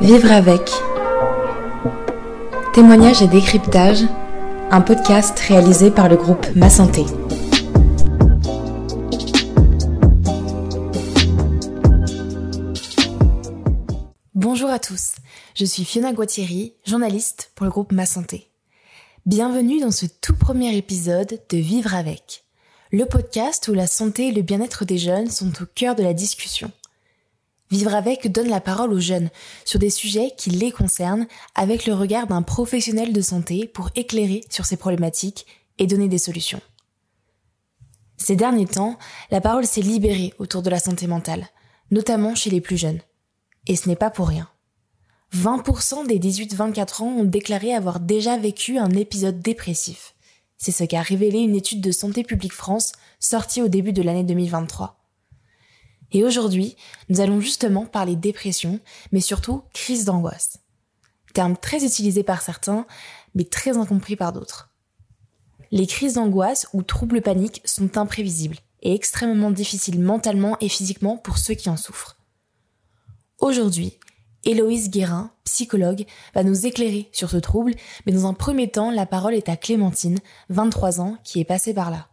Vivre avec. Témoignage et décryptage, un podcast réalisé par le groupe Ma Santé. Bonjour à tous, je suis Fiona Guattieri, journaliste pour le groupe Ma Santé. Bienvenue dans ce tout premier épisode de Vivre avec, le podcast où la santé et le bien-être des jeunes sont au cœur de la discussion. Vivre avec donne la parole aux jeunes sur des sujets qui les concernent avec le regard d'un professionnel de santé pour éclairer sur ces problématiques et donner des solutions. Ces derniers temps, la parole s'est libérée autour de la santé mentale, notamment chez les plus jeunes. Et ce n'est pas pour rien. 20% des 18-24 ans ont déclaré avoir déjà vécu un épisode dépressif. C'est ce qu'a révélé une étude de Santé publique France sortie au début de l'année 2023. Et aujourd'hui, nous allons justement parler dépression, mais surtout crise d'angoisse. Terme très utilisé par certains, mais très incompris par d'autres. Les crises d'angoisse ou troubles paniques sont imprévisibles et extrêmement difficiles mentalement et physiquement pour ceux qui en souffrent. Aujourd'hui, Héloïse Guérin, psychologue, va nous éclairer sur ce trouble, mais dans un premier temps, la parole est à Clémentine, 23 ans, qui est passée par là.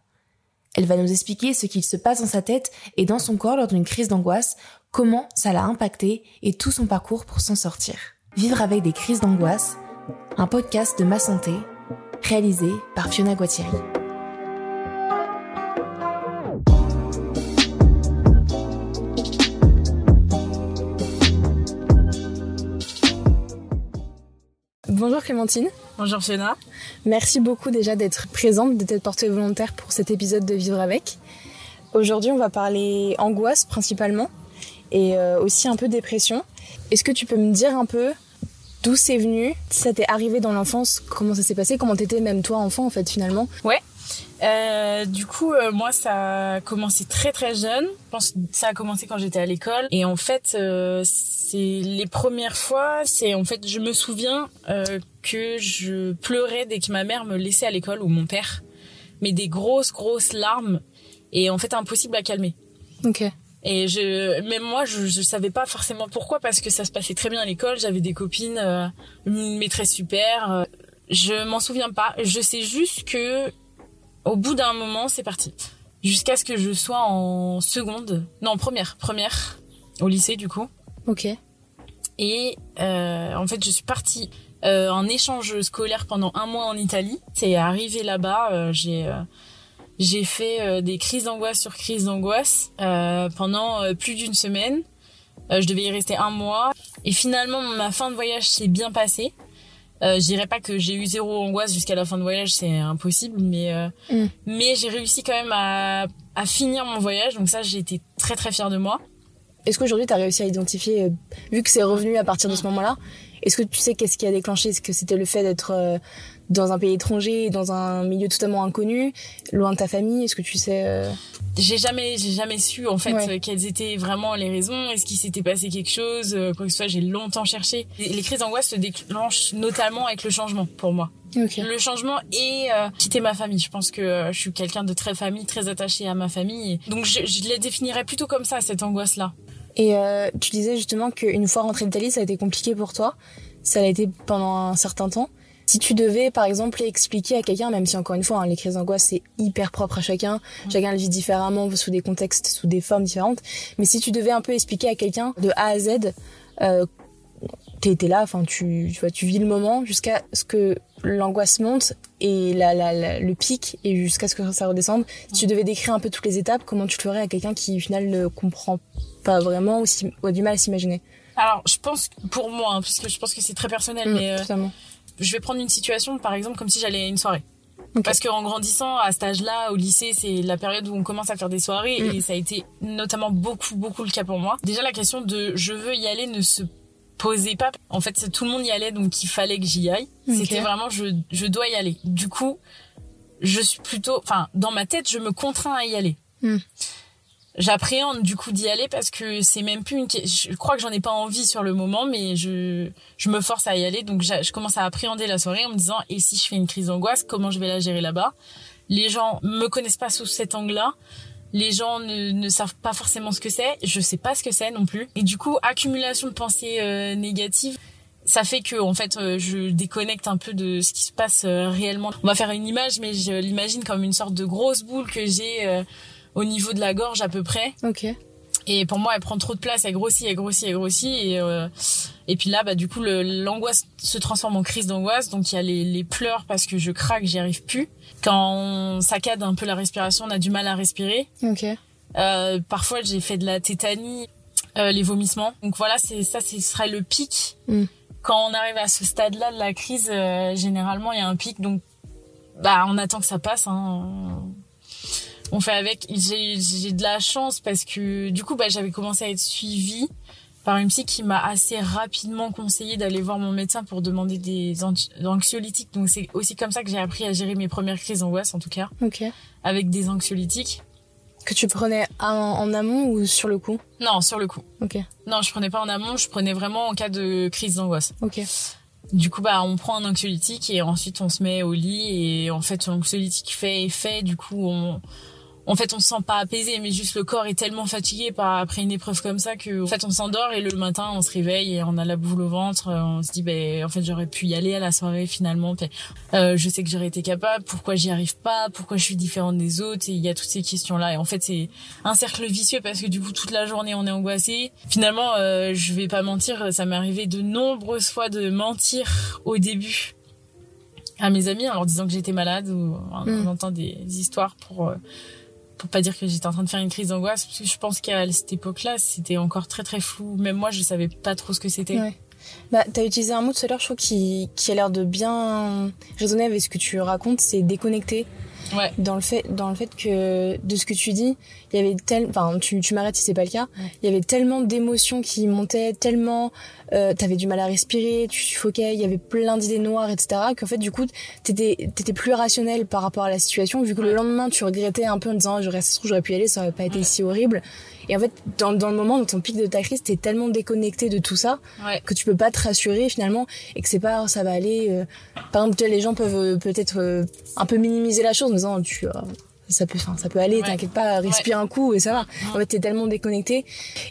Elle va nous expliquer ce qu'il se passe dans sa tête et dans son corps lors d'une crise d'angoisse, comment ça l'a impacté et tout son parcours pour s'en sortir. Vivre avec des crises d'angoisse, un podcast de ma santé, réalisé par Fiona Guattieri. Bonjour Clémentine. Bonjour Fiona. Merci beaucoup déjà d'être présente, d'être portée volontaire pour cet épisode de Vivre avec. Aujourd'hui, on va parler angoisse principalement et euh, aussi un peu dépression. Est-ce que tu peux me dire un peu d'où c'est venu Ça t'est arrivé dans l'enfance Comment ça s'est passé Comment t'étais même toi enfant en fait finalement? Ouais. Euh, du coup, euh, moi, ça a commencé très très jeune. Je pense que ça a commencé quand j'étais à l'école. Et en fait, euh, c'est les premières fois. C'est en fait, je me souviens que je pleurais dès que ma mère me laissait à l'école ou mon père, mais des grosses grosses larmes. Et en fait, impossible à calmer. Ok. Et je, même moi, je, je savais pas forcément pourquoi parce que ça se passait très bien à l'école. J'avais des copines, une maîtresse super. Je m'en souviens pas. Je sais juste que au bout d'un moment, c'est parti. Jusqu'à ce que je sois en seconde, non, en première, première, au lycée du coup. Ok. Et euh, en fait, je suis partie euh, en échange scolaire pendant un mois en Italie. C'est arrivé là-bas, euh, j'ai j'ai fait des crises d'angoisse sur crises d'angoisse pendant plus d'une semaine. Je devais y rester un mois. Et finalement, ma fin de voyage s'est bien passée. Euh, je dirais pas que j'ai eu zéro angoisse jusqu'à la fin de voyage, c'est impossible, mais euh, Mm. mais j'ai réussi quand même à, à finir mon voyage, donc ça j'ai été très très fière de moi. Est-ce qu'aujourd'hui tu as réussi à identifier, euh, vu que c'est revenu à partir de ce moment-là, est-ce que tu sais qu'est-ce qui a déclenché? Est-ce que c'était le fait d'être euh, dans un pays étranger, dans un milieu totalement inconnu, loin de ta famille Est-ce que tu sais euh, J'ai jamais j'ai jamais su en fait Ouais. quelles étaient vraiment les raisons, est-ce qu'il s'était passé quelque chose, euh, quoi que ce soit, j'ai longtemps cherché. Les crises d'angoisse se déclenchent notamment avec le changement pour moi. Ok. Le changement et euh, quitter ma famille. Je pense que euh, je suis quelqu'un de très famille, très attaché à ma famille. Donc je, je les définirais plutôt comme ça cette angoisse là. Et euh, tu disais justement qu'une fois rentré d'Italie, ça a été compliqué pour toi. Ça l'a été pendant un certain temps. Si tu devais, par exemple, expliquer à quelqu'un, même si encore une fois, hein, les crises d'angoisse, c'est hyper propre à chacun, chacun le vit différemment, sous des contextes, sous des formes différentes, mais si tu devais un peu expliquer à quelqu'un de A à Z, euh, t'es là, enfin, tu, tu vois, tu vis le moment jusqu'à ce que l'angoisse monte et la, la, la- le pic et jusqu'à ce que ça redescende. Si tu devais décrire un peu toutes les étapes, comment tu le ferais à quelqu'un qui, au final, ne comprend pas vraiment ou, si- ou a du mal à s'imaginer? Alors je pense que- pour moi, hein, puisque je pense que c'est très personnel, Mm, mais euh. Je vais prendre une situation par exemple comme si j'allais à une soirée. Ok. Parce qu'en grandissant à cet âge-là, au lycée, c'est la période où on commence à faire des soirées Mm. et ça a été notamment beaucoup, beaucoup le cas pour moi. Déjà, la question de je veux y aller ne se posait pas. En fait, tout le monde y allait, donc il fallait que j'y aille. C'était vraiment je, je dois y aller. Du coup, je suis plutôt, enfin, dans ma tête, je me contrains à y aller. Mm. J'appréhende du coup d'y aller parce que c'est même plus une. Je crois que j'en ai pas envie sur le moment, mais je je me force à y aller. Donc je commence à appréhender la soirée en me disant et si je fais une crise d'angoisse, comment je vais la gérer là-bas? Les gens me connaissent pas sous cet angle-là. les gens ne, ne, savent pas forcément ce que c'est. Je sais pas ce que c'est non plus. Et du coup, accumulation de pensées euh, négatives, ça fait que en fait, euh, je déconnecte un peu de ce qui se passe euh, réellement. On va faire une image, mais je l'imagine comme une sorte de grosse boule que j'ai au niveau de la gorge à peu près. Ok. Et pour moi, elle prend trop de place, elle grossit, elle grossit, elle grossit. Et, et puis là, bah, du coup, l'angoisse se transforme en crise d'angoisse. Donc il y a les, les pleurs parce que je craque, j'y arrive plus. Quand on saccade un peu la respiration, on a du mal à respirer. Ok. Euh, parfois, j'ai fait de la tétanie, euh, les vomissements. Donc voilà, c'est ça, ce serait le pic. Mm. Quand on arrive à ce stade-là de la crise, euh, généralement, il y a un pic. Donc, bah, on attend que ça passe. Hein. On fait avec. J'ai de la chance parce que du coup, bah, j'avais commencé à être suivie par une psy qui m'a assez rapidement conseillé d'aller voir mon médecin pour demander des anxiolytiques. Donc c'est aussi comme ça que j'ai appris à gérer mes premières crises d'angoisse en tout cas. Ok. Avec des anxiolytiques. Que tu prenais en, amont ou sur le coup? Non, sur le coup. Ok. Non, je prenais pas en amont, je prenais vraiment en cas de crise d'angoisse. Ok. Du coup, bah, on prend un anxiolytique et ensuite on se met au lit et en fait, l'anxiolytique fait effet. Du coup, on, en fait on se sent pas apaisé mais juste le corps est tellement fatigué par après une épreuve comme ça que en fait on s'endort et le matin on se réveille et on a la boule au ventre. Euh, on se dit ben en fait j'aurais pu y aller à la soirée finalement. Euh, je sais que j'aurais été capable. Pourquoi j'y arrive pas? Pourquoi je suis différente des autres? Et il y a toutes ces questions là et en fait c'est un cercle vicieux parce que du coup toute la journée on est angoissé. Finalement euh, je vais pas mentir ça m'est arrivé de nombreuses fois de mentir au début à mes amis en leur disant que j'étais malade ou on, mm. entend des, histoires pour euh, pour pas dire que j'étais en train de faire une crise d'angoisse parce que je pense qu'à cette époque-là c'était encore très très flou. Même moi je savais pas trop ce que c'était. Ouais. bah t'as utilisé un mot tout à l'heure je trouve qui qui a l'air de bien résonner avec ce que tu racontes c'est déconnecter. Ouais. dans le fait dans le fait que de ce que tu dis il y avait tel enfin tu tu m'arrêtes si c'est pas le cas. Il y avait tellement d'émotions qui montaient tellement euh, t'avais du mal à respirer tu suffoquais il y avait plein d'idées noires etc qu'en fait du coup t'étais t'étais plus rationnel par rapport à la situation vu que le lendemain tu regrettais un peu en disant je reste j'aurais pu y aller ça aurait pas été si horrible. Et en fait, dans, dans le moment, dans ton pic de ta crise, t'es tellement déconnecté de tout ça que tu peux pas te rassurer finalement et que c'est pas ça va aller. Euh... Par exemple, les gens peuvent euh, peut-être euh, un peu minimiser la chose en disant tu euh, ça peut, enfin, ça peut aller, t'inquiète pas, respire un coup et ça va. En fait, t'es tellement déconnecté.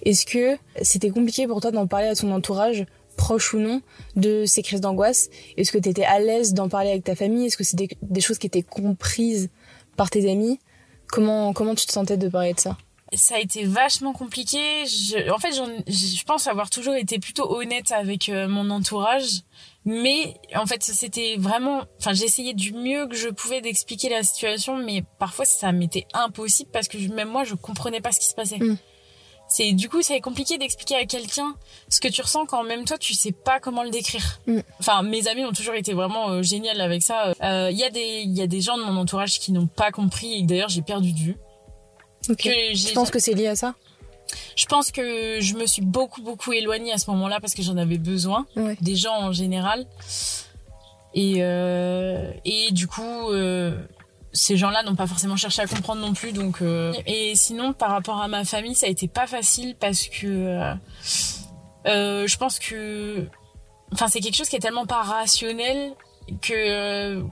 Est-ce que c'était compliqué pour toi d'en parler à ton entourage, proche ou non, de ces crises d'angoisse? Est-ce que t'étais à l'aise d'en parler avec ta famille? Est-ce que c'était des choses qui étaient comprises par tes amis? Comment, comment tu te sentais de parler de ça? Ça a été vachement compliqué. Je, en fait, je pense avoir toujours été plutôt honnête avec euh, mon entourage, mais en fait, c'était vraiment. Enfin, j'essayais du mieux que je pouvais d'expliquer la situation, mais parfois ça m'était impossible parce que même moi, je comprenais pas ce qui se passait. Mm. C'est du coup, c'est compliqué d'expliquer à quelqu'un ce que tu ressens quand même toi, tu sais pas comment le décrire. Mm. Enfin, mes amis ont toujours été vraiment euh, génial avec ça. Il euh, y a des, il y a des gens de mon entourage qui n'ont pas compris et d'ailleurs j'ai perdu de vue. Okay. je pense que c'est lié à ça? Je pense que je me suis beaucoup, beaucoup éloignée à ce moment-là parce que j'en avais besoin, des gens en général. Et, euh, et du coup, euh, ces gens-là n'ont pas forcément cherché à comprendre non plus. Donc, euh... Et sinon, par rapport à ma famille, ça a été pas facile parce que je pense que. Enfin, c'est quelque chose qui est tellement pas rationnel que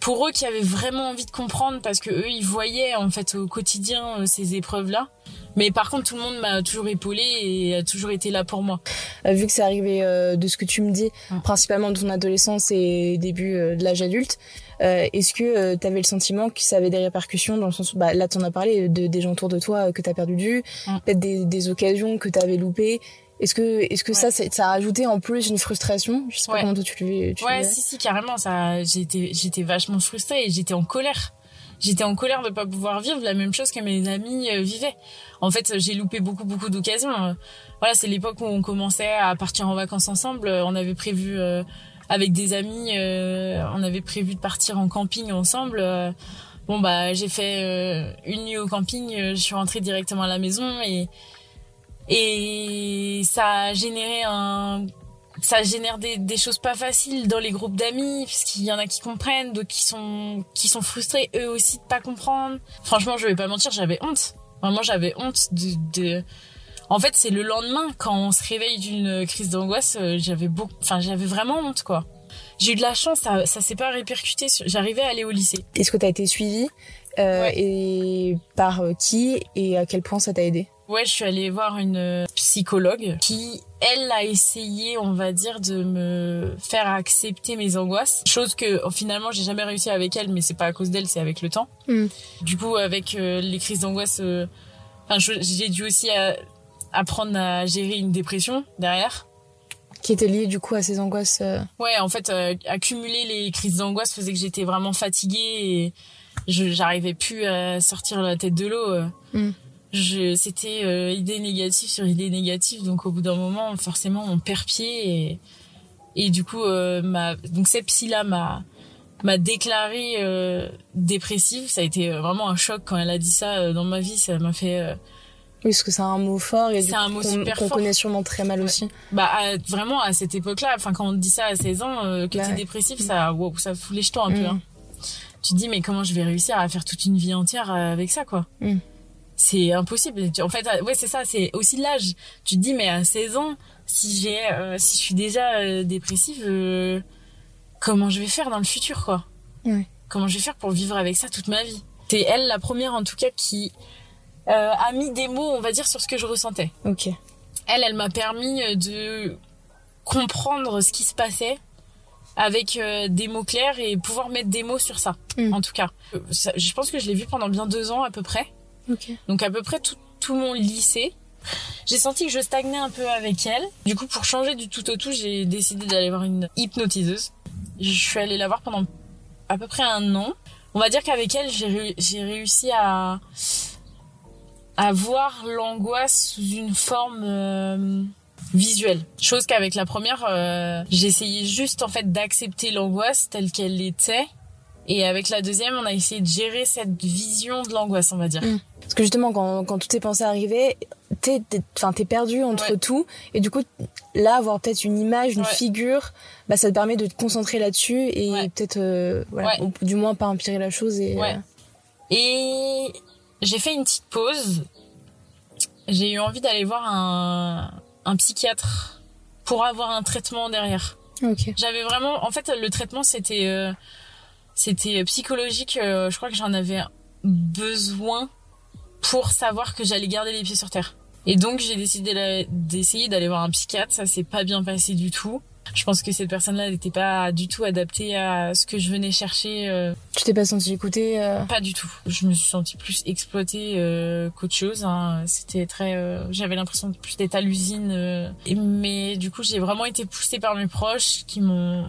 pour eux qui avaient vraiment envie de comprendre parce que eux ils voyaient en fait au quotidien euh, ces épreuves là mais par contre tout le monde m'a toujours épaulé et a toujours été là pour moi. Euh, vu que c'est arrivé euh, de ce que tu me dis principalement de ton adolescence et début de l'âge adulte est-ce que tu avais le sentiment que ça avait des répercussions dans le sens où bah, là t'en as parlé de, des gens autour de toi que t'as perdu de vue peut-être des, des occasions que t'avais loupées est-ce que, est-ce que ça, ça a ajouté en plus une frustration? Je sais pas comment toi tu le tu Ouais, si, si, carrément. Ça, j'étais, j'étais vachement frustrée et j'étais en colère. J'étais en colère de pas pouvoir vivre la même chose que mes amis euh, vivaient. En fait, j'ai loupé beaucoup, beaucoup d'occasions. Voilà, c'est l'époque où on commençait à partir en vacances ensemble. On avait prévu euh, avec des amis, euh, on avait prévu de partir en camping ensemble. bon bah, j'ai fait une nuit au camping. je suis rentrée directement à la maison et et ça a généré un ça génère des, des choses pas faciles dans les groupes d'amis puisqu'il y en a qui comprennent d'autres qui sont qui sont frustrés eux aussi de pas comprendre. Franchement je vais pas mentir j'avais honte. Vraiment j'avais honte de, de... en fait c'est le lendemain quand on se réveille d'une crise d'angoisse euh, j'avais beaucoup enfin j'avais vraiment honte quoi. J'ai eu de la chance ça ça s'est pas répercuté j'arrivais à aller au lycée. Est-ce que tu as été suivie euh, et par euh, qui et à quel point ça t'a aidé? Ouais, je suis allée voir une psychologue qui, elle, a essayé, on va dire, de me faire accepter mes angoisses. Chose que finalement, j'ai jamais réussi avec elle, mais c'est pas à cause d'elle, c'est avec le temps. Hmm. Du coup, avec les crises d'angoisse, enfin, j'ai dû aussi apprendre à gérer une dépression derrière qui était liée du coup à ces angoisses. Ouais, en fait, accumuler les crises d'angoisse faisait que j'étais vraiment fatiguée et j'arrivais plus à sortir la tête de l'eau. Euh. Mm. Je c'était euh, idée négative sur idée négative, donc au bout d'un moment, forcément, on perd pied et et du coup, euh, ma donc cette psy là m'a m'a déclaré euh, dépressive. Ça a été vraiment un choc quand elle a dit ça dans ma vie. Ça m'a fait oui, parce que c'est un mot fort et c'est un mot super qu'on connaît sûrement très mal aussi. Bah vraiment à cette époque-là, enfin quand on dit ça à 16 ans que tu es dépressif, ça wow, ça fout les jetons un peu. Mm. Hein tu te dis mais comment je vais réussir à faire toute une vie entière euh, avec ça quoi? Mm. C'est impossible. En fait euh, ouais c'est ça c'est aussi l'âge. Tu te dis mais à 16 ans si j'ai euh, si je suis déjà dépressive comment je vais faire dans le futur quoi? Comment je vais faire pour vivre avec ça toute ma vie? C'est elle la première en tout cas qui a mis des mots on va dire sur ce que je ressentais. Ok. Elle elle m'a permis de comprendre ce qui se passait avec euh, des mots clairs et pouvoir mettre des mots sur ça, mm. en tout cas. Euh, je pense que je l'ai vu pendant bien deux ans à peu près. Donc à peu près tout, tout mon lycée. J'ai senti que je stagnais un peu avec elle. Du coup, pour changer du tout au tout, j'ai décidé d'aller voir une hypnotiseuse. Je suis allée la voir pendant à peu près un an. On va dire qu'avec elle, j'ai réussi à, à voir l'angoisse sous une forme euh, visuel. Chose qu'avec la première, euh, j'essayais juste en fait d'accepter l'angoisse telle qu'elle était. Et avec la deuxième, on a essayé de gérer cette vision de l'angoisse, on va dire. Mm. Parce que justement, quand, quand tout est pensé arriver, t'es, enfin, t'es perdu entre tout. Et du coup, là, avoir peut-être une image, une figure, bah, ça te permet de te concentrer là-dessus et peut-être, euh, voilà, du moins pas empirer la chose. Et, euh, et j'ai fait une petite pause. J'ai eu envie d'aller voir un, un psychiatre pour avoir un traitement derrière. J'avais vraiment, en fait, le traitement c'était euh, c'était psychologique. Euh, je crois que j'en avais besoin pour savoir que j'allais garder les pieds sur terre. Et donc j'ai décidé d'essayer d'aller voir un psychiatre. Ça s'est pas bien passé du tout je pense que cette personne-là n'était pas du tout adaptée à ce que je venais chercher. Euh. Tu t'es pas sentie écoutée euh Pas du tout. Je me suis sentie plus exploitée euh, qu'autre chose. Hein. C'était très, j'avais l'impression de plus d'être à l'usine. mais du coup, j'ai vraiment été poussée par mes proches qui m'ont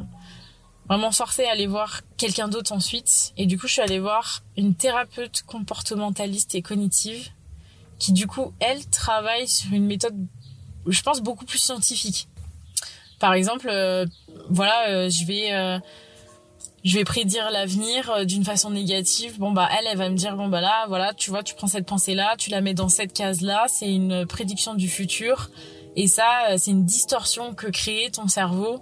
vraiment forcé à aller voir quelqu'un d'autre ensuite. Et du coup, je suis allée voir une thérapeute comportementaliste et cognitive qui du coup, elle travaille sur une méthode, je pense, beaucoup plus scientifique. Par exemple, euh, voilà, euh, je vais euh, je vais prédire l'avenir d'une façon négative. Bon bah elle, elle va me dire bon bah là, voilà, tu vois, tu prends cette pensée là, tu la mets dans cette case là, c'est une prédiction du futur. Et ça, c'est une distorsion que crée ton cerveau.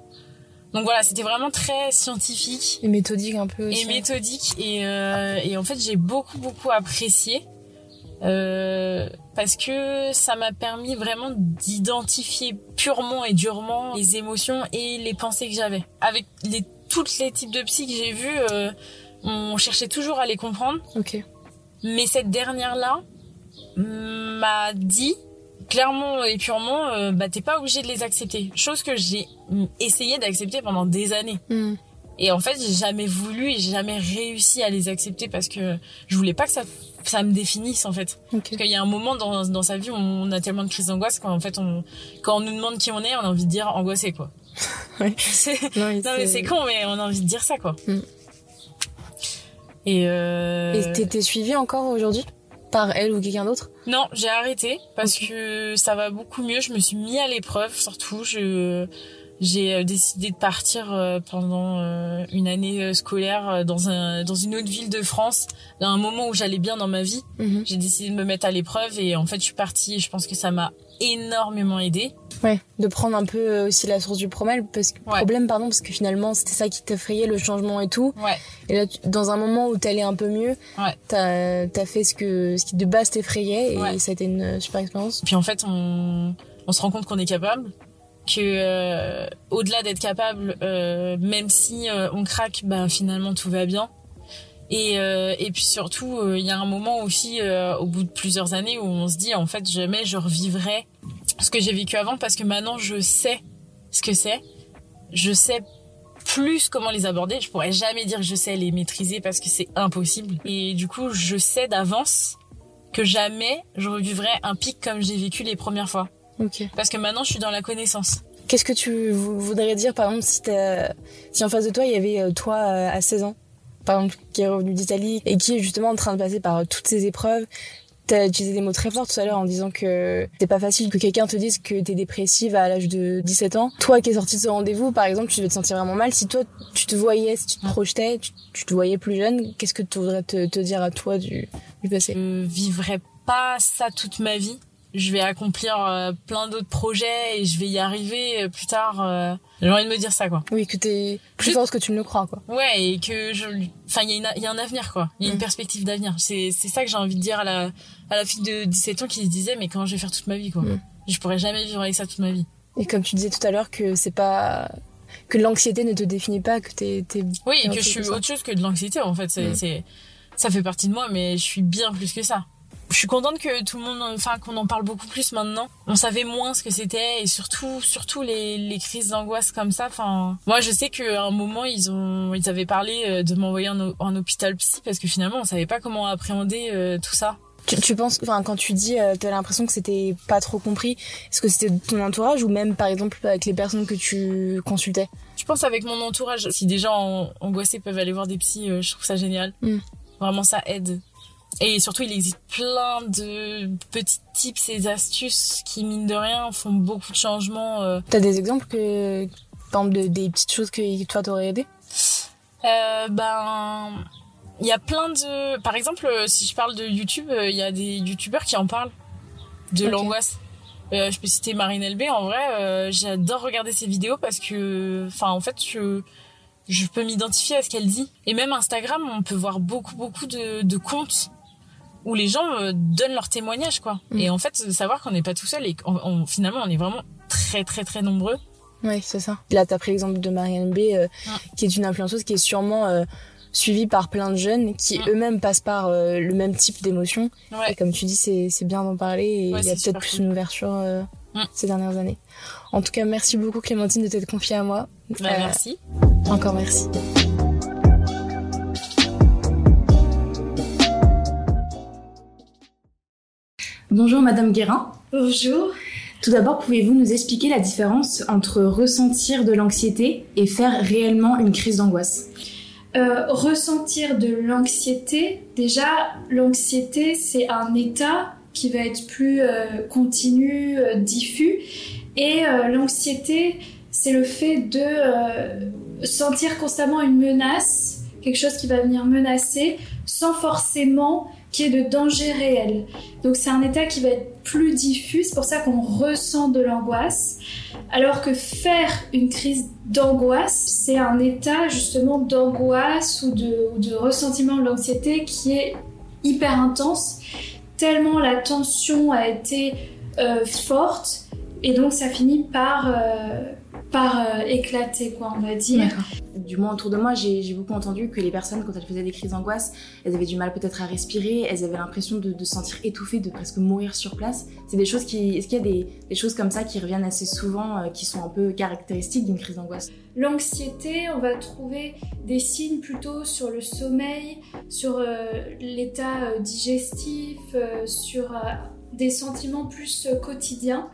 Donc voilà, c'était vraiment très scientifique et méthodique un peu. Et méthodique et et en fait j'ai beaucoup beaucoup apprécié. Euh, parce que ça m'a permis vraiment d'identifier purement et durement les émotions et les pensées que j'avais. Avec les toutes les types de psy que j'ai vus, euh, on cherchait toujours à les comprendre. Ok. Mais cette dernière-là m'a dit clairement et purement, euh, bah t'es pas obligé de les accepter. Chose que j'ai essayé d'accepter pendant des années. Hmm. Et en fait, j'ai jamais voulu et j'ai jamais réussi à les accepter parce que je voulais pas que ça ça me définisse en fait. Parce qu'il y a un moment dans, dans sa vie où on a tellement de crises d'angoisse qu'en fait on quand on nous demande qui on est, on a envie de dire angoissé quoi. Ouais. non, mais c'est con mais on a envie de dire ça quoi. Mm. Et euh... Et t'étais suivie encore aujourd'hui? Par elle ou quelqu'un d'autre Non, j'ai arrêté parce que ça va beaucoup mieux. Je me suis mis à l'épreuve surtout. Je j'ai euh, décidé de partir euh, pendant euh, une année scolaire dans un dans une autre ville de France à un moment où j'allais bien dans ma vie. Mhm. j'ai décidé de me mettre à l'épreuve et en fait je suis partie et je pense que ça m'a énormément aidé ouais de prendre un peu aussi la source du problème parce que problème pardon parce que finalement c'était ça qui t'effrayait le changement et tout. Ouais. Et là dans un moment où t'allais un peu mieux ouais. t'as as fait ce que ce qui de base t'effrayait et ça a été une super expérience. Puis en fait on on se rend compte qu'on est capable que euh, au-delà d'être capable, euh, même si euh, on craque, ben finalement tout va bien. Et, et puis surtout, il y a un moment aussi, au bout de plusieurs années, où on se dit, en fait, jamais je revivrai ce que j'ai vécu avant parce que maintenant je sais ce que c'est. Je sais plus comment les aborder. Je pourrais jamais dire que je sais les maîtriser parce que c'est impossible. Et du coup, je sais d'avance que jamais je revivrai un pic comme j'ai vécu les premières fois. Ok. Parce que maintenant, je suis dans la connaissance. Qu'est-ce que tu voudrais dire, par exemple, si, si en face de toi, il y avait euh, toi euh, à 16 ans, par exemple, qui est revenu d'Italie et qui est justement en train de passer par toutes ces épreuves, T'as utilisé des mots très forts tout à l'heure en disant que c'est pas facile que quelqu'un te dise que t'es dépressive à l'âge de 17 ans. Toi qui es sortie de ce rendez-vous, par exemple, tu devais te sentir vraiment mal. Si toi, tu te voyais, si tu te projetais, tu, te voyais plus jeune, qu'est-ce que tu voudrais te, te, dire à toi du, du passé? Je vivrais pas ça toute ma vie je vais accomplir euh, plein d'autres projets et je vais y arriver euh, plus tard. Euh, j'ai envie de me dire ça, quoi. Oui, que t'es plus fort que tu ne le crois, quoi. Ouais, et que je, enfin, il y, a y a un avenir, quoi. Il y a une mm. perspective d'avenir. C'est, c'est ça que j'ai envie de dire à la, à la fille de 17 ans qui se disait, mais comment je vais faire toute ma vie, quoi. Mm. Je pourrais jamais vivre avec ça toute ma vie. Et comme tu disais tout à l'heure que c'est pas, que l'anxiété ne te définit pas, que t'es, t'es Oui, et que je suis autre chose que de l'anxiété, en fait. C'est, mm. c'est, ça fait partie de moi, mais je suis bien plus que ça je suis contente que tout le monde, enfin qu'on en parle beaucoup plus maintenant. On savait moins ce que c'était et surtout, surtout les, les crises d'angoisse comme ça. Enfin, moi je sais qu'à un moment ils ont, ils avaient parlé euh, de m'envoyer en, en, hôpital psy parce que finalement on savait pas comment appréhender euh, tout ça. Tu, tu penses, enfin quand tu dis, euh, t'as l'impression que c'était pas trop compris. Est-ce que c'était ton entourage ou même par exemple avec les personnes que tu consultais? Je pense avec mon entourage. Si des gens angoissés peuvent aller voir des psys, je trouve ça génial. Hmm. Vraiment ça aide. Et surtout, il existe plein de petits tips et astuces qui, mine de rien, font beaucoup de changements. Euh. T'as des exemples que, par exemple, de, des petites choses que toi t'aurais aidé? Euh, Ben, il y a plein de. Par exemple, si je parle de YouTube, il y a des YouTubeurs qui en parlent de l'angoisse. Euh, je peux citer Marine LB. En vrai, euh, j'adore regarder ses vidéos parce que, enfin, en fait, je je peux m'identifier à ce qu'elle dit. Et même Instagram, on peut voir beaucoup beaucoup de, de comptes où les gens euh, donnent leur témoignage quoi. Mm. Et en fait, savoir qu'on n'est pas tout seul et qu'on, finalement on est vraiment très très très nombreux. Oui, c'est ça. Là, tu as pris l'exemple de Marianne B, euh, qui est une influenceuse qui est sûrement euh, suivie par plein de jeunes qui eux-mêmes passent par le même type d'émotion. Et comme tu dis, c'est, bien d'en parler et il y a peut-être plus une ouverture ces dernières années. En tout cas, merci beaucoup Clémentine de t'être confiée à moi. Bah, merci. Encore merci. Bonjour Madame Guérin. Bonjour. Tout d'abord, pouvez-vous nous expliquer la différence entre ressentir de l'anxiété et faire réellement une crise d'angoisse? Euh, Ressentir de l'anxiété, déjà, l'anxiété, c'est un état qui va être plus euh, continu, euh, diffus. Et l'anxiété, c'est le fait de sentir constamment une menace, quelque chose qui va venir menacer, sans forcément qui est de danger réel. Donc c'est un état qui va être plus diffus, c'est pour ça qu'on ressent de l'angoisse. Alors que faire une crise d'angoisse, c'est un état justement d'angoisse ou de, ressentiment de l'anxiété qui est hyper intense, tellement la tension a été euh, forte, et donc ça finit par, euh, par euh, éclater, quoi, on va dire du moins autour de moi, j'ai beaucoup entendu que les personnes, quand elles faisaient des crises d'angoisse, elles avaient du mal peut-être à respirer, elles avaient l'impression de, se sentir étouffées, de presque mourir sur place. C'est des choses qui, est-ce qu'il y a des, choses comme ça qui reviennent assez souvent, euh, qui sont un peu caractéristiques d'une crise d'angoisse? L'anxiété, on va trouver des signes plutôt sur le sommeil, sur euh, l'état euh, digestif, sur des sentiments plus quotidiens.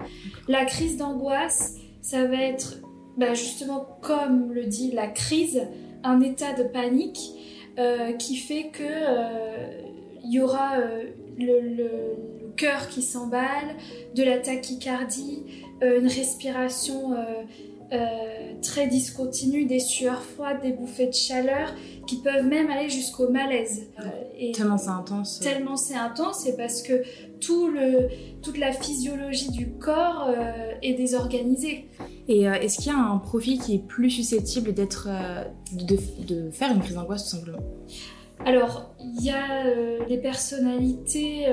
La crise d'angoisse, ça va être bah, justement, comme le dit la crise, un état de panique euh, qui fait que euh, il y aura euh, le, le, cœur qui s'emballe, de la tachycardie, une respiration très discontinue, des sueurs froides, des bouffées de chaleur qui peuvent même aller jusqu'au malaise. et tellement c'est intense. Tellement c'est intense, et parce que tout le, toute la physiologie du corps est désorganisée. Et euh, est-ce qu'il y a un profil qui est plus susceptible d'être, euh, de, faire une crise d'angoisse tout simplement? Alors, il y a euh, les personnalités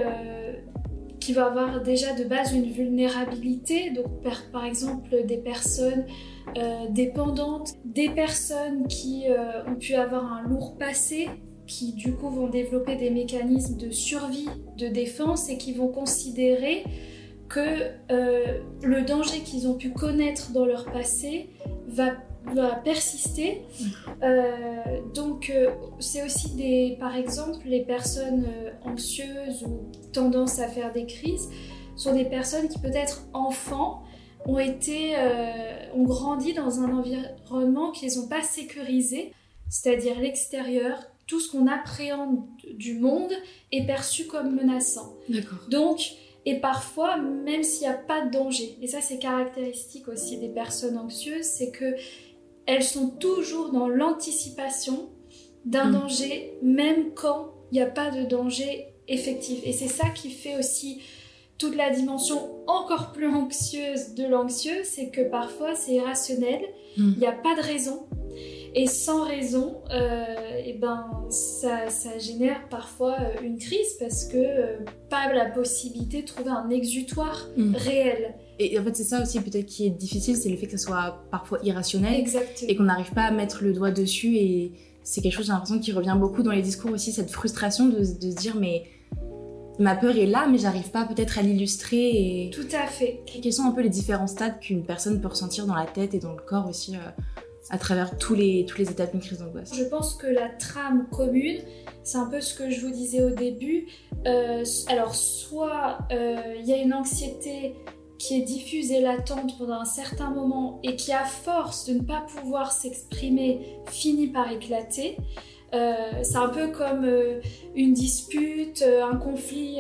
qui vont avoir déjà de base une vulnérabilité, donc par, exemple des personnes dépendantes, des personnes qui ont pu avoir un lourd passé, qui du coup vont développer des mécanismes de survie, de défense et qui vont considérer que euh, le danger qu'ils ont pu connaître dans leur passé va, va persister. Euh, donc euh, c'est aussi des, par exemple, les personnes anxieuses ou tendance à faire des crises sont des personnes qui peut-être enfants ont été, ont grandi dans un environnement qui les ont pas sécurisés, c'est-à-dire l'extérieur, tout ce qu'on appréhende du monde est perçu comme menaçant. Donc et parfois, même s'il n'y a pas de danger, et ça c'est caractéristique aussi des personnes anxieuses, c'est que elles sont toujours dans l'anticipation d'un mm. danger, même quand il n'y a pas de danger effectif. Et c'est ça qui fait aussi toute la dimension encore plus anxieuse de l'anxieux, c'est que parfois c'est irrationnel, mm. il n'y a pas de raison, et sans raison, euh, et ben, ça, ça, génère parfois euh, une crise parce que euh, pas la possibilité de trouver un exutoire mm. réel. Et en fait, c'est ça aussi peut-être qui est difficile, c'est le fait que ça soit parfois irrationnel Exactement. et qu'on n'arrive pas à mettre le doigt dessus. Et c'est quelque chose, j'ai l'impression, qui revient beaucoup dans les discours aussi, cette frustration de, de se dire, mais ma peur est là, mais j'arrive pas peut-être à l'illustrer. Et... Tout à fait. quels sont un peu les différents stades qu'une personne peut ressentir dans la tête et dans le corps aussi à travers tous les, toutes les étapes d'une crise d'angoisse Je pense que la trame commune, c'est un peu ce que je vous disais au début. Euh, alors, soit euh, il y a une anxiété qui est diffuse et latente pendant un certain moment et qui, à force de ne pas pouvoir s'exprimer, finit par éclater. Euh, c'est un peu comme une dispute, un conflit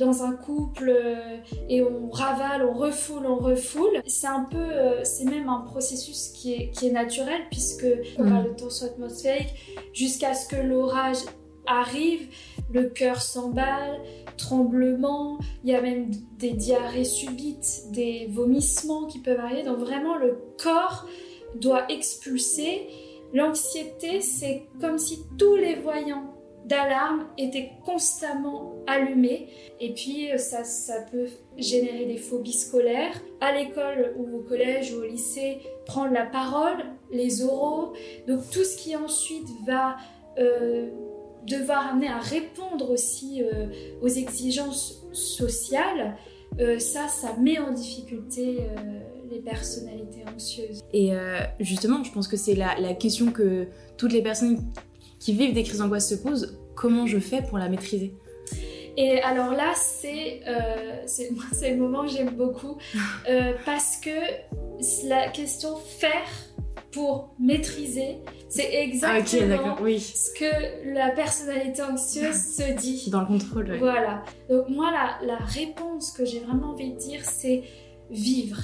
dans un couple euh, et on ravale, on refoule, on refoule. C'est un peu, euh, c'est même un processus qui est, qui est naturel puisque on parle de tension atmosphérique jusqu'à ce que l'orage arrive, le cœur s'emballe, tremblement, il y a même des diarrhées subites, des vomissements qui peuvent arriver. Donc vraiment le corps doit expulser. L'anxiété, c'est comme si tous les voyants d'alarme était constamment allumé et puis euh, ça, ça peut générer des phobies scolaires. À l'école ou au collège ou au lycée, prendre la parole, les oraux, donc tout ce qui ensuite va euh, devoir amener à répondre aussi euh, aux exigences sociales, ça, ça met en difficulté les personnalités anxieuses. Et justement, je pense que c'est la, la question que toutes les personnes qui vivent des crises d'angoisse se posent, comment je fais pour la maîtriser? Et alors là, c'est euh, le moment que j'aime beaucoup euh, parce que la question faire pour maîtriser, c'est exactement ah, oui. ce que la personnalité anxieuse se dit. Dans le contrôle, Voilà. Donc moi, la, la réponse que j'ai vraiment envie de dire, c'est vivre.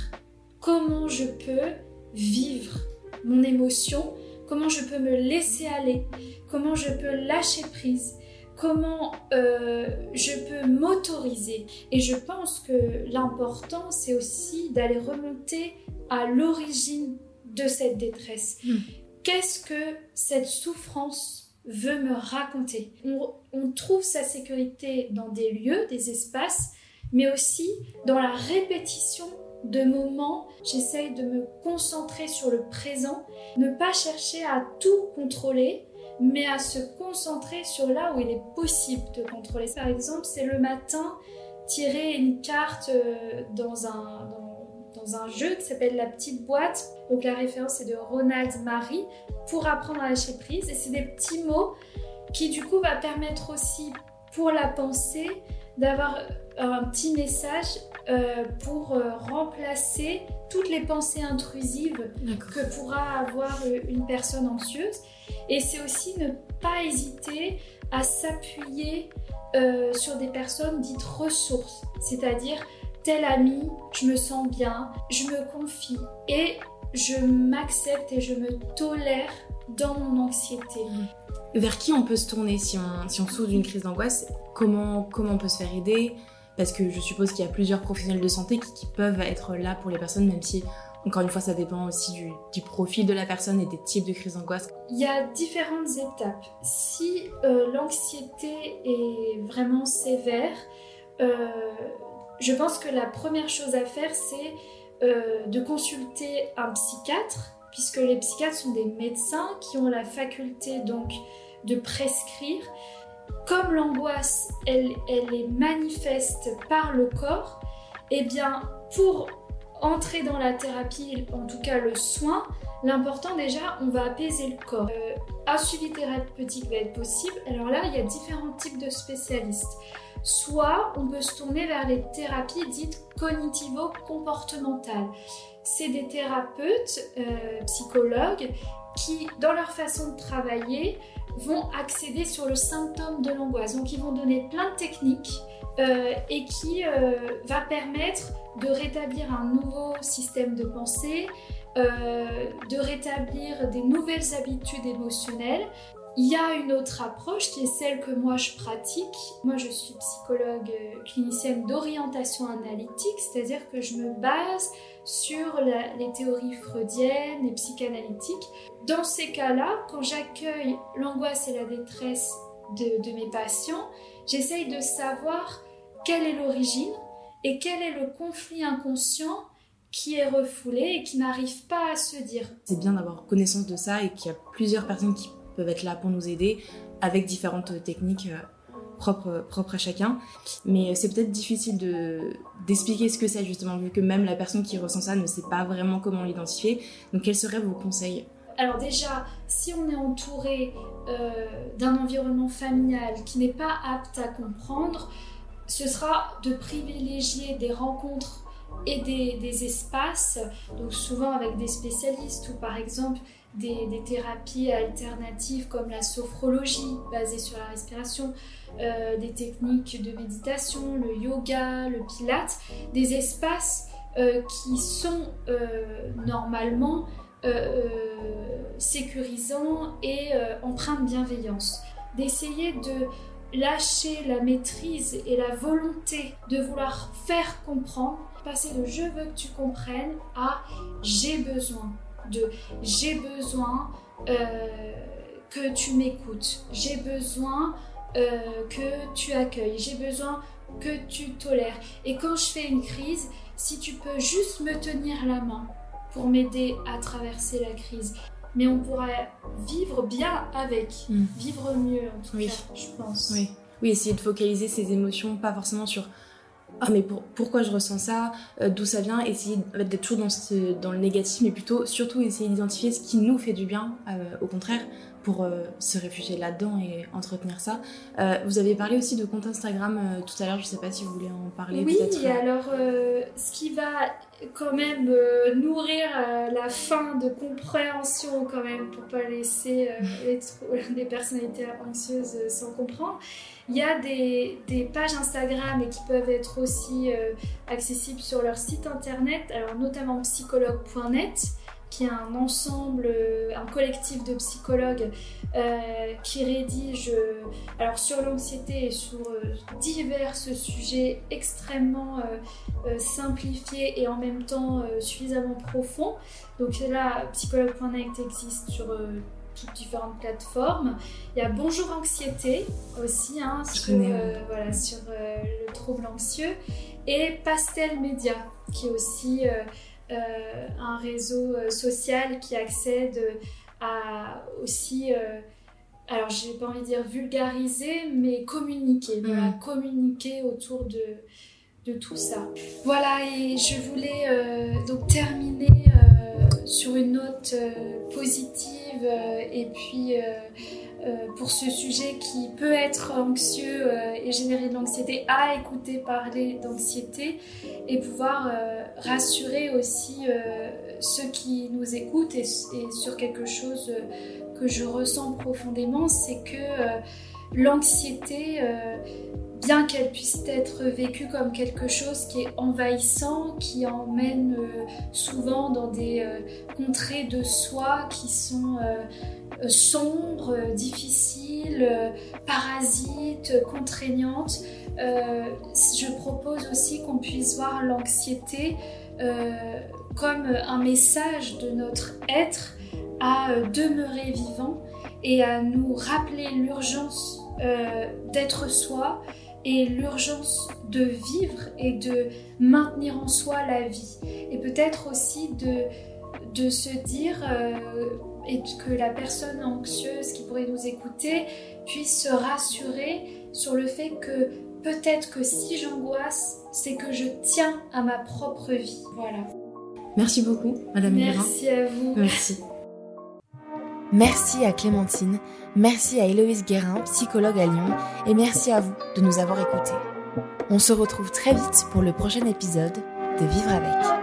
Comment je peux vivre mon émotion Comment je peux me laisser aller? Comment je peux lâcher prise, comment euh, je peux m'autoriser? Et je pense que l'important, c'est aussi d'aller remonter à l'origine de cette détresse. Hmm. Qu'est-ce que cette souffrance veut me raconter? On, on trouve sa sécurité dans des lieux, des espaces, mais aussi dans la répétition de moments, j'essaye de me concentrer sur le présent, ne pas chercher à tout contrôler, mais à se concentrer sur là où il est possible de contrôler. Par exemple, c'est le matin, tirer une carte euh, dans un, dans, un jeu qui s'appelle La Petite Boîte. Donc la référence est de Ronald Marie pour apprendre à lâcher prise. Et c'est des petits mots qui du coup va permettre aussi pour la pensée d'avoir un petit message euh, pour euh, remplacer toutes les pensées intrusives que pourra avoir une personne anxieuse. Et c'est aussi ne pas hésiter à s'appuyer euh, sur des personnes dites ressources, c'est-à-dire tel ami, je me sens bien, je me confie. Et je m'accepte et je me tolère dans mon anxiété. Vers qui on peut se tourner si on, si on souffre d'une crise d'angoisse? Comment, comment on peut se faire aider? Parce que je suppose qu'il y a plusieurs professionnels de santé qui, qui peuvent être là pour les personnes, même si encore une fois, ça dépend aussi du, profil de la personne et des types de crises d'angoisse. Il y a différentes étapes. Si euh, l'anxiété est vraiment sévère, euh, je pense que la première chose à faire, c'est euh, de consulter un psychiatre, puisque les psychiatres sont des médecins qui ont la faculté donc de prescrire. Comme l'angoisse, elle, elle est manifeste par le corps, eh bien, pour entrer dans la thérapie, en tout cas le soin, l'important déjà, on va apaiser le corps. Euh, un suivi thérapeutique va être possible. Alors là, il y a différents types de spécialistes. Soit on peut se tourner vers les thérapies dites cognitivo-comportementales. C'est des thérapeutes, euh, psychologues, qui, dans leur façon de travailler, vont accéder sur le symptôme de l'angoisse. Donc, ils vont donner plein de techniques euh, et qui euh, va permettre de rétablir un nouveau système de pensée, euh, de rétablir des nouvelles habitudes émotionnelles. Il y a une autre approche qui est celle que moi je pratique. Moi je suis psychologue clinicienne d'orientation analytique, c'est-à-dire que je me base sur les théories freudiennes et psychanalytiques. Dans ces cas-là, quand j'accueille l'angoisse et la détresse de, de mes patients, j'essaye de savoir quelle est l'origine et quel est le conflit inconscient qui est refoulé et qui n'arrive pas à se dire. C'est bien d'avoir connaissance de ça et qu'il y a plusieurs personnes qui peuvent être là pour nous aider avec différentes techniques euh, propres, propres à chacun. Mais c'est peut-être difficile d'expliquer ce que c'est justement, vu que même la personne qui ressent ça ne sait pas vraiment comment l'identifier. Donc quels seraient vos conseils? Alors déjà, si on est entouré euh, d'un environnement familial qui n'est pas apte à comprendre, ce sera de privilégier des rencontres et des, espaces, donc souvent avec des spécialistes ou par exemple des, thérapies alternatives comme la sophrologie basée sur la respiration, euh, des techniques de méditation, le yoga, le pilate, des espaces euh, qui sont euh, normalement sécurisants et empreints de bienveillance. D'essayer de lâcher la maîtrise et la volonté de vouloir faire comprendre, passer de je veux que tu comprennes à j'ai besoin de j'ai besoin euh, que tu m'écoutes, j'ai besoin euh, que tu accueilles, j'ai besoin que tu tolères. Et quand je fais une crise, si tu peux juste me tenir la main pour m'aider à traverser la crise, mais on pourrait vivre bien avec, hmm. vivre mieux en tout cas, je pense. Oui. oui, essayer de focaliser ses émotions, pas forcément sur ah mais pourquoi je ressens ça, euh, d'où ça vient, essayer d'être toujours dans, dans le négatif, mais plutôt surtout essayer d'identifier ce qui nous fait du bien, euh, au contraire, pour euh, se réfugier là-dedans et entretenir ça. Euh, vous avez parlé aussi de compte Instagram euh, tout à l'heure, je ne sais pas si vous voulez en parler. Oui, alors ce qui va quand même nourrir la fin de compréhension quand même pour pas laisser des personnalités anxieuses sans comprendre. Il y a des, des, pages Instagram et qui peuvent être aussi accessibles sur leur site internet, alors notamment psychologue.net qui est un ensemble, euh, un collectif de psychologues euh, qui rédige euh, alors sur l'anxiété et sur divers sujets extrêmement simplifiés et en même temps suffisamment profonds. Donc là, psychologue.net existe sur toutes différentes plateformes. Il y a Bonjour Anxiété aussi, hein, sur, voilà, sur le trouble anxieux. Et Pastel Média, qui est aussi euh, un réseau euh, social qui accède à aussi euh, alors j'ai pas envie de dire vulgariser, mais communiquer, mm. communiquer autour de, de tout ça. Voilà, et je voulais donc terminer sur une note positive et puis euh, pour ce sujet qui peut être anxieux euh, et générer de l'anxiété, à écouter parler d'anxiété et pouvoir euh, rassurer aussi ceux qui nous écoutent et, sur quelque chose que je ressens profondément, c'est que l'anxiété bien qu'elle puisse être vécue comme quelque chose qui est envahissant, qui emmène souvent dans des contrées de soi qui sont euh, sombre, euh, difficile, euh, parasite, contraignante. je propose aussi qu'on puisse voir l'anxiété comme un message de notre être à demeurer vivant et à nous rappeler l'urgence d'être soi et l'urgence de vivre et de maintenir en soi la vie. Et peut-être aussi de, de se dire et que la personne anxieuse qui pourrait nous écouter puisse se rassurer sur le fait que peut-être que si j'angoisse, c'est que je tiens à ma propre vie. Voilà. Merci beaucoup, Madame Merci à vous. Merci. Merci à Clémentine, merci à Héloïse Guérin, psychologue à Lyon, et merci à vous de nous avoir écoutés. On se retrouve très vite pour le prochain épisode de Vivre avec.